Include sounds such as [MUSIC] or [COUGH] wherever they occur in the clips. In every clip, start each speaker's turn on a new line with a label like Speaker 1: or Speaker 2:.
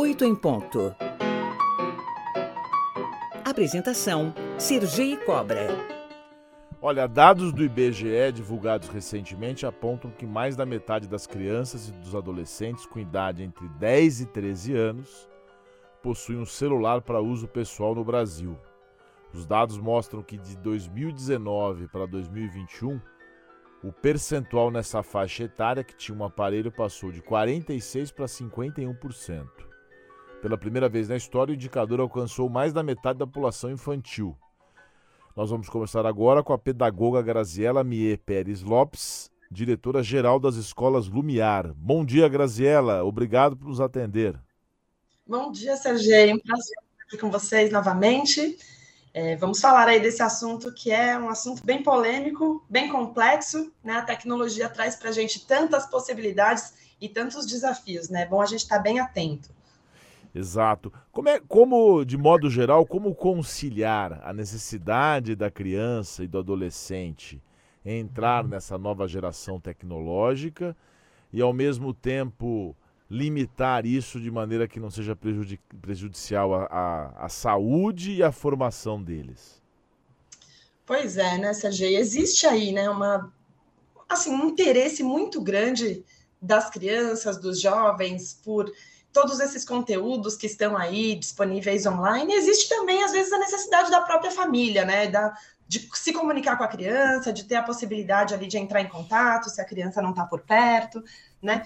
Speaker 1: 8 em ponto. Apresentação: Sergei Cobra.
Speaker 2: Olha, dados do IBGE divulgados recentemente apontam que mais da metade das crianças e dos adolescentes com idade entre 10 e 13 anos possuem um celular para uso pessoal no Brasil. Os dados mostram que de 2019 para 2021, o percentual nessa faixa etária que tinha um aparelho passou de 46% para 51%. Pela primeira vez na história, o indicador alcançou mais da metade da população infantil. Nós vamos conversar agora com a pedagoga Graziela Mier Pérez Lopes, diretora-geral das escolas Lumiar. Bom dia, Graziela. Obrigado por nos atender.
Speaker 3: Bom dia, Sergei. Um prazer estar aqui com vocês novamente. É, vamos falar aí desse assunto que é um assunto bem polêmico, bem complexo. Né? A tecnologia traz para a gente tantas possibilidades e tantos desafios, né? É bom a gente estar tá bem atento.
Speaker 2: Exato. Como, é, como, de modo geral, como conciliar a necessidade da criança e do adolescente entrar nessa nova geração tecnológica e, ao mesmo tempo, limitar isso de maneira que não seja prejudici prejudicial à, saúde e à formação deles?
Speaker 3: Pois é, né, Sergei? Existe aí né, uma, assim, um interesse muito grande das crianças, dos jovens, por todos esses conteúdos que estão aí disponíveis online, existe também, às vezes, a necessidade da própria família, né? Da, de se comunicar com a criança, de ter a possibilidade ali de entrar em contato, se a criança não está por perto, né?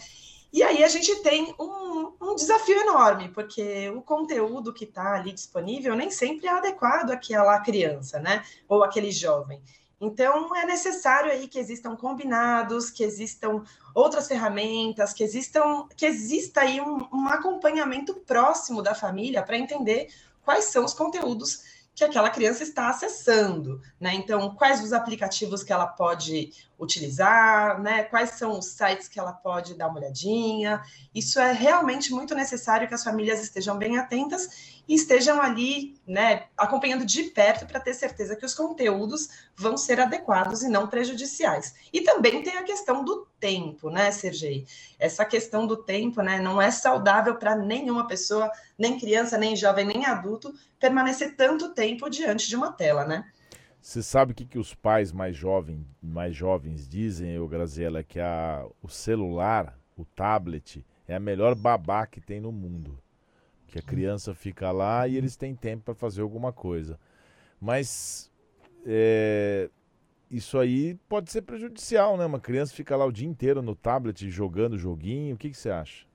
Speaker 3: E aí a gente tem um, um desafio enorme, porque o conteúdo que está ali disponível nem sempre é adequado àquela criança, né? Ou aquele jovem. Então, é necessário aí que existam combinados, que existam outras ferramentas, que existam, que exista aí um, um acompanhamento próximo da família para entender quais são os conteúdos que aquela criança está acessando, né? Então, quais os aplicativos que ela pode utilizar, né? Quais são os sites que ela pode dar uma olhadinha. Isso é realmente muito necessário que as famílias estejam bem atentas e estejam ali, né, acompanhando de perto para ter certeza que os conteúdos vão ser adequados e não prejudiciais. E também tem a questão do tempo, né, Sergei? Essa questão do tempo, né, não é saudável para nenhuma pessoa, nem criança, nem jovem, nem adulto, permanecer tanto tempo diante de uma tela, né?
Speaker 2: Você sabe o que, que os pais mais, jovem, mais jovens dizem, eu, Graziela, que a, o celular, o tablet, é a melhor babá que tem no mundo que a criança fica lá e eles têm tempo para fazer alguma coisa. Mas é, isso aí pode ser prejudicial, né? Uma criança fica lá o dia inteiro no tablet jogando joguinho. O que, que você acha?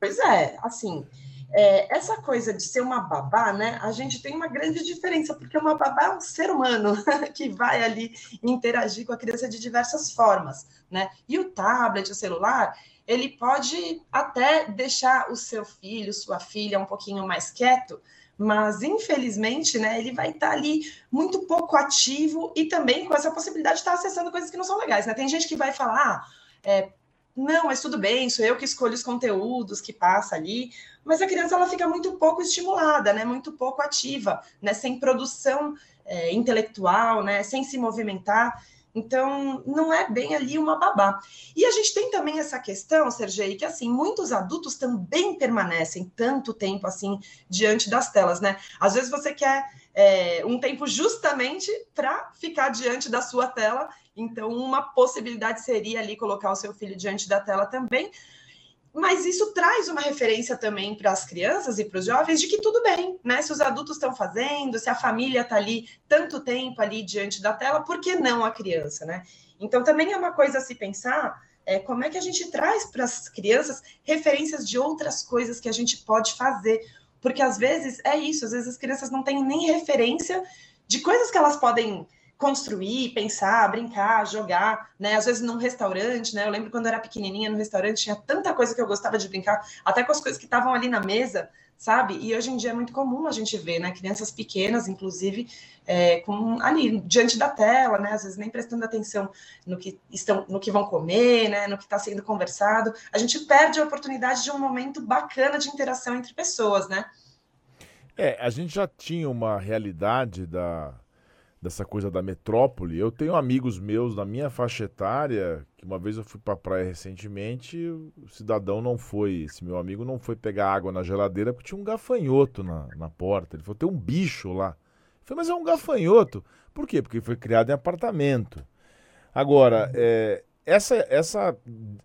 Speaker 3: Pois é, assim, é, essa coisa de ser uma babá, né? A gente tem uma grande diferença, porque uma babá é um ser humano [LAUGHS] que vai ali interagir com a criança de diversas formas, né? E o tablet, o celular, ele pode até deixar o seu filho, sua filha um pouquinho mais quieto, mas infelizmente, né, ele vai estar ali muito pouco ativo e também com essa possibilidade de estar acessando coisas que não são legais, né? Tem gente que vai falar, ah, é, não, mas tudo bem, sou eu que escolho os conteúdos que passa ali, mas a criança ela fica muito pouco estimulada, né? Muito pouco ativa, né? Sem produção é, intelectual, né? Sem se movimentar. Então, não é bem ali uma babá. E a gente tem também essa questão, Sergei, que assim, muitos adultos também permanecem tanto tempo assim diante das telas, né? Às vezes você quer é, um tempo justamente para ficar diante da sua tela. Então, uma possibilidade seria ali colocar o seu filho diante da tela também mas isso traz uma referência também para as crianças e para os jovens de que tudo bem, né? Se os adultos estão fazendo, se a família está ali tanto tempo ali diante da tela, por que não a criança, né? Então também é uma coisa a se pensar é, como é que a gente traz para as crianças referências de outras coisas que a gente pode fazer, porque às vezes é isso, às vezes as crianças não têm nem referência de coisas que elas podem construir, pensar, brincar, jogar, né? Às vezes num restaurante, né? Eu lembro quando eu era pequenininha no restaurante tinha tanta coisa que eu gostava de brincar, até com as coisas que estavam ali na mesa, sabe? E hoje em dia é muito comum a gente ver, né? Crianças pequenas, inclusive, é, com ali diante da tela, né? Às vezes nem prestando atenção no que estão, no que vão comer, né? No que está sendo conversado. A gente perde a oportunidade de um momento bacana de interação entre pessoas, né?
Speaker 2: É, a gente já tinha uma realidade da dessa coisa da metrópole. Eu tenho amigos meus da minha faixa etária, que uma vez eu fui para a praia recentemente, o cidadão não foi, esse meu amigo não foi pegar água na geladeira porque tinha um gafanhoto na, na porta. Ele falou, tem um bicho lá. Eu falei, mas é um gafanhoto. Por quê? Porque foi criado em apartamento. Agora, é, essa, essa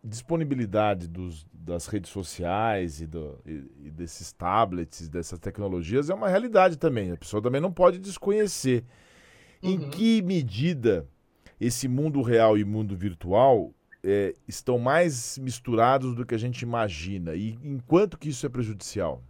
Speaker 2: disponibilidade dos, das redes sociais e, do, e, e desses tablets, dessas tecnologias, é uma realidade também. A pessoa também não pode desconhecer. Uhum. Em que medida esse mundo real e mundo virtual é, estão mais misturados do que a gente imagina? E enquanto que isso é prejudicial?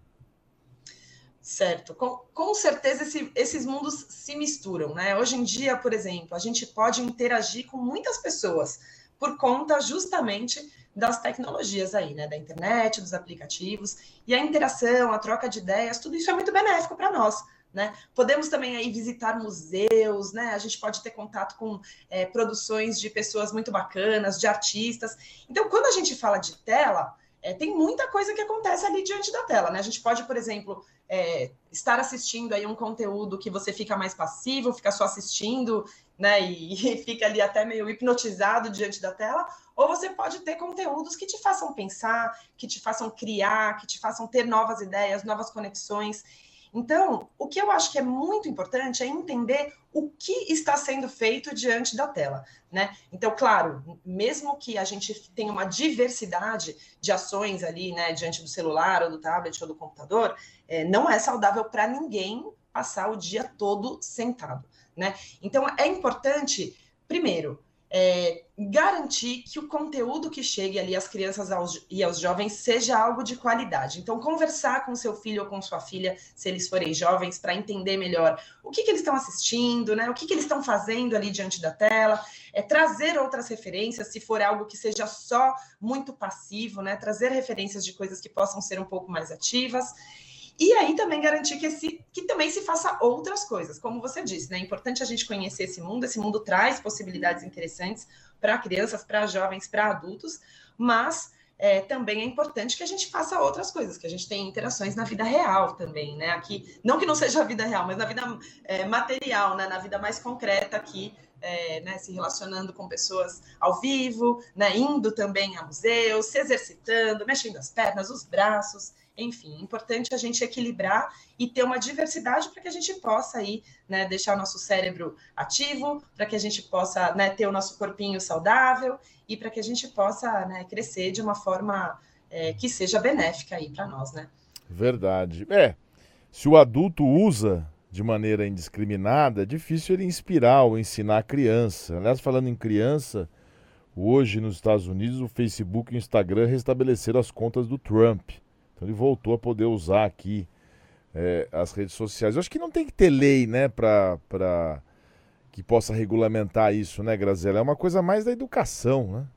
Speaker 3: Certo, com, com certeza esse, esses mundos se misturam, né? Hoje em dia, por exemplo, a gente pode interagir com muitas pessoas por conta justamente das tecnologias aí, né? Da internet, dos aplicativos, e a interação, a troca de ideias, tudo isso é muito benéfico para nós. Né? Podemos também aí visitar museus, né? A gente pode ter contato com é, produções de pessoas muito bacanas, de artistas. Então, quando a gente fala de tela, é, tem muita coisa que acontece ali diante da tela, né? A gente pode, por exemplo, é, estar assistindo aí um conteúdo que você fica mais passivo, fica só assistindo, né? E, [LAUGHS] e fica ali até meio hipnotizado diante da tela, ou você pode ter conteúdos que te façam pensar, que te façam criar, que te façam ter novas ideias, novas conexões. Então, o que eu acho que é muito importante é entender o que está sendo feito diante da tela, né? Então, claro, mesmo que a gente tenha uma diversidade de ações ali, né, diante do celular ou do tablet ou do computador, é, não é saudável para ninguém passar o dia todo sentado, né? Então, é importante, primeiro, é, garantir que o conteúdo que chegue ali às crianças aos, e aos jovens seja algo de qualidade. Então, conversar com seu filho ou com sua filha, se eles forem jovens, para entender melhor o que, que eles estão assistindo, né? O que, que eles estão fazendo ali diante da tela, é trazer outras referências, se for algo que seja só muito passivo, né? Trazer referências de coisas que possam ser um pouco mais ativas. E aí também garantir que, esse, que também se faça outras coisas, como você disse, né? É importante a gente conhecer esse mundo, esse mundo traz possibilidades interessantes para crianças, para jovens, para adultos, mas é, também é importante que a gente faça outras coisas, que a gente tenha interações na vida real também, né? Aqui, não que não seja a vida real, mas na vida é, material, né? Na vida mais concreta aqui, é, né, se relacionando com pessoas ao vivo, né, indo também a museus, se exercitando, mexendo as pernas, os braços. Enfim, é importante a gente equilibrar e ter uma diversidade para que a gente possa aí, né, deixar o nosso cérebro ativo, para que a gente possa né, ter o nosso corpinho saudável e para que a gente possa né, crescer de uma forma é, que seja benéfica aí para nós, né?
Speaker 2: Verdade. É, se o adulto usa de maneira indiscriminada, é difícil ele inspirar ou ensinar a criança. Aliás, falando em criança, hoje nos Estados Unidos o Facebook e o Instagram restabeleceram as contas do Trump. Então ele voltou a poder usar aqui é, as redes sociais. Eu acho que não tem que ter lei, né, para que possa regulamentar isso, né, Grazela? É uma coisa mais da educação, né?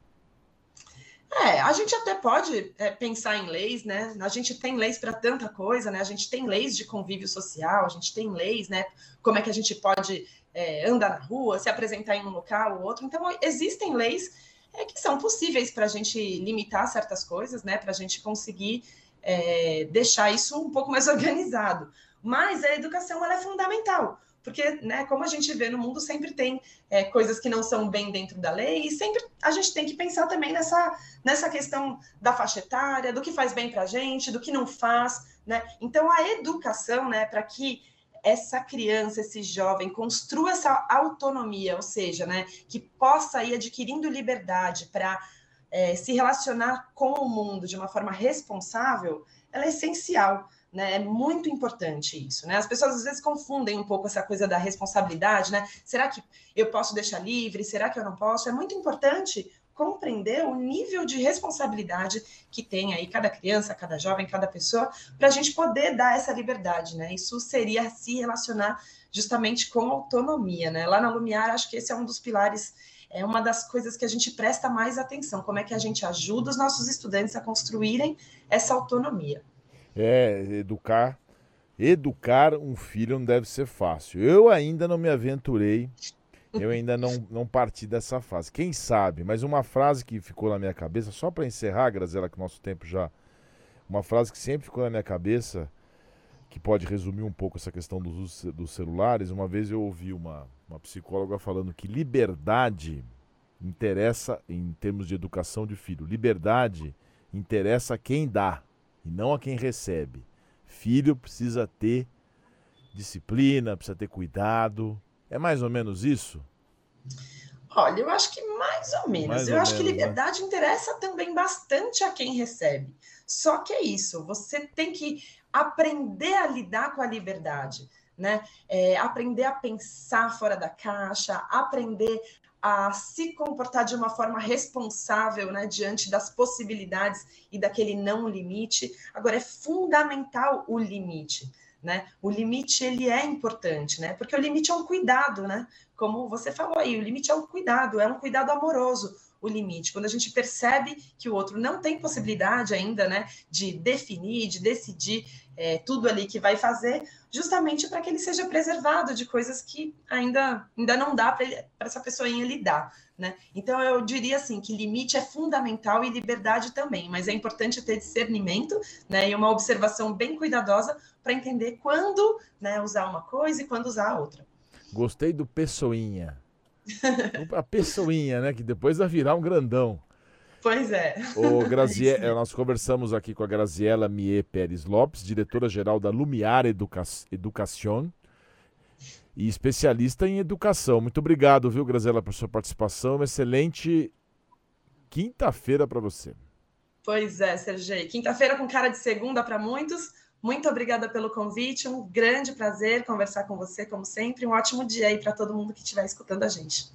Speaker 3: É, a gente até pode é, pensar em leis, né? A gente tem leis para tanta coisa, né? A gente tem leis de convívio social, a gente tem leis, né? Como é que a gente pode é, andar na rua, se apresentar em um local ou outro. Então, existem leis é, que são possíveis para a gente limitar certas coisas, né? Para a gente conseguir é, deixar isso um pouco mais [LAUGHS] organizado. Mas a educação ela é fundamental, porque, né, como a gente vê no mundo, sempre tem é, coisas que não são bem dentro da lei, e sempre a gente tem que pensar também nessa, nessa questão da faixa etária, do que faz bem para a gente, do que não faz, né? Então, a educação, né, para que essa criança, esse jovem, construa essa autonomia, ou seja, né, que possa ir adquirindo liberdade para é, se relacionar com o mundo de uma forma responsável, ela é essencial. Né? É muito importante isso, né? As pessoas às vezes confundem um pouco essa coisa da responsabilidade, né? Será que eu posso deixar livre? Será que eu não posso? É muito importante compreender o nível de responsabilidade que tem aí cada criança, cada jovem, cada pessoa, para a gente poder dar essa liberdade, né? Isso seria se relacionar justamente com autonomia, né? Lá na Lumiar, acho que esse é um dos pilares é uma das coisas que a gente presta mais atenção, como é que a gente ajuda os nossos estudantes a construírem essa autonomia.
Speaker 2: É, educar, educar um filho não deve ser fácil. Eu ainda não me aventurei, eu ainda não, não parti dessa fase. Quem sabe, mas uma frase que ficou na minha cabeça, só para encerrar, Grazela, que o nosso tempo já. Uma frase que sempre ficou na minha cabeça que pode resumir um pouco essa questão dos, dos celulares. Uma vez eu ouvi uma, uma psicóloga falando que liberdade interessa em termos de educação de filho. Liberdade interessa quem dá e não a quem recebe. Filho precisa ter disciplina, precisa ter cuidado. É mais ou menos isso?
Speaker 3: Olha, eu acho que mais ou menos. Mais eu ou acho menos, que né? liberdade né? interessa também bastante a quem recebe. Só que é isso, você tem que aprender a lidar com a liberdade, né? É, aprender a pensar fora da caixa, aprender a se comportar de uma forma responsável, né, diante das possibilidades e daquele não limite. Agora é fundamental o limite, né? O limite ele é importante, né? Porque o limite é um cuidado, né? Como você falou aí, o limite é um cuidado, é um cuidado amoroso o limite, quando a gente percebe que o outro não tem possibilidade ainda, né, de definir, de decidir é, tudo ali que vai fazer, justamente para que ele seja preservado de coisas que ainda, ainda não dá para essa pessoinha lidar, né? Então eu diria assim que limite é fundamental e liberdade também, mas é importante ter discernimento, né, e uma observação bem cuidadosa para entender quando, né, usar uma coisa e quando usar a outra.
Speaker 2: Gostei do pessoinha. [LAUGHS] A pessoinha, né? Que depois vai virar um grandão.
Speaker 3: Pois é.
Speaker 2: O [LAUGHS] Grazie... Nós conversamos aqui com a Graziela Mie Pérez Lopes, diretora-geral da Lumiar Educa... Educación e especialista em educação. Muito obrigado, viu, Graziela, por sua participação. Uma excelente quinta-feira para você.
Speaker 3: Pois é, Sergei. Quinta-feira com cara de segunda para muitos. Muito obrigada pelo convite, um grande prazer conversar com você, como sempre. Um ótimo dia aí para todo mundo que estiver escutando a gente.